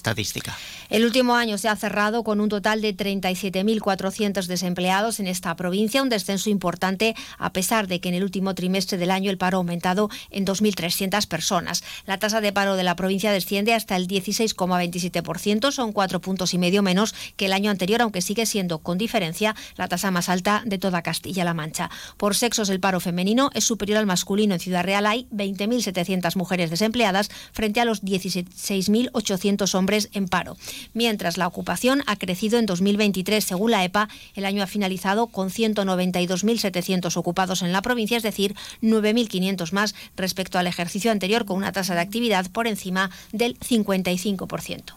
estadística. El último año se ha cerrado con un total de 37.400 desempleados en esta provincia, un descenso importante a pesar de que en el último trimestre del año el paro ha aumentado en 2.300 personas. La tasa de paro de la provincia desciende hasta el 16,27%, son cuatro puntos y medio menos que el año anterior, aunque sigue siendo con diferencia la tasa más alta de toda Castilla-La Mancha. Por sexos, el paro femenino es superior al masculino. En Ciudad Real hay 20.700 mujeres desempleadas frente a los 16.800 hombres en paro. Mientras la ocupación ha crecido en 2023, según la EPA, el año ha finalizado con 192.700 ocupados en la provincia, es decir, 9.500 más respecto al ejercicio anterior, con una tasa de actividad por encima del 55%.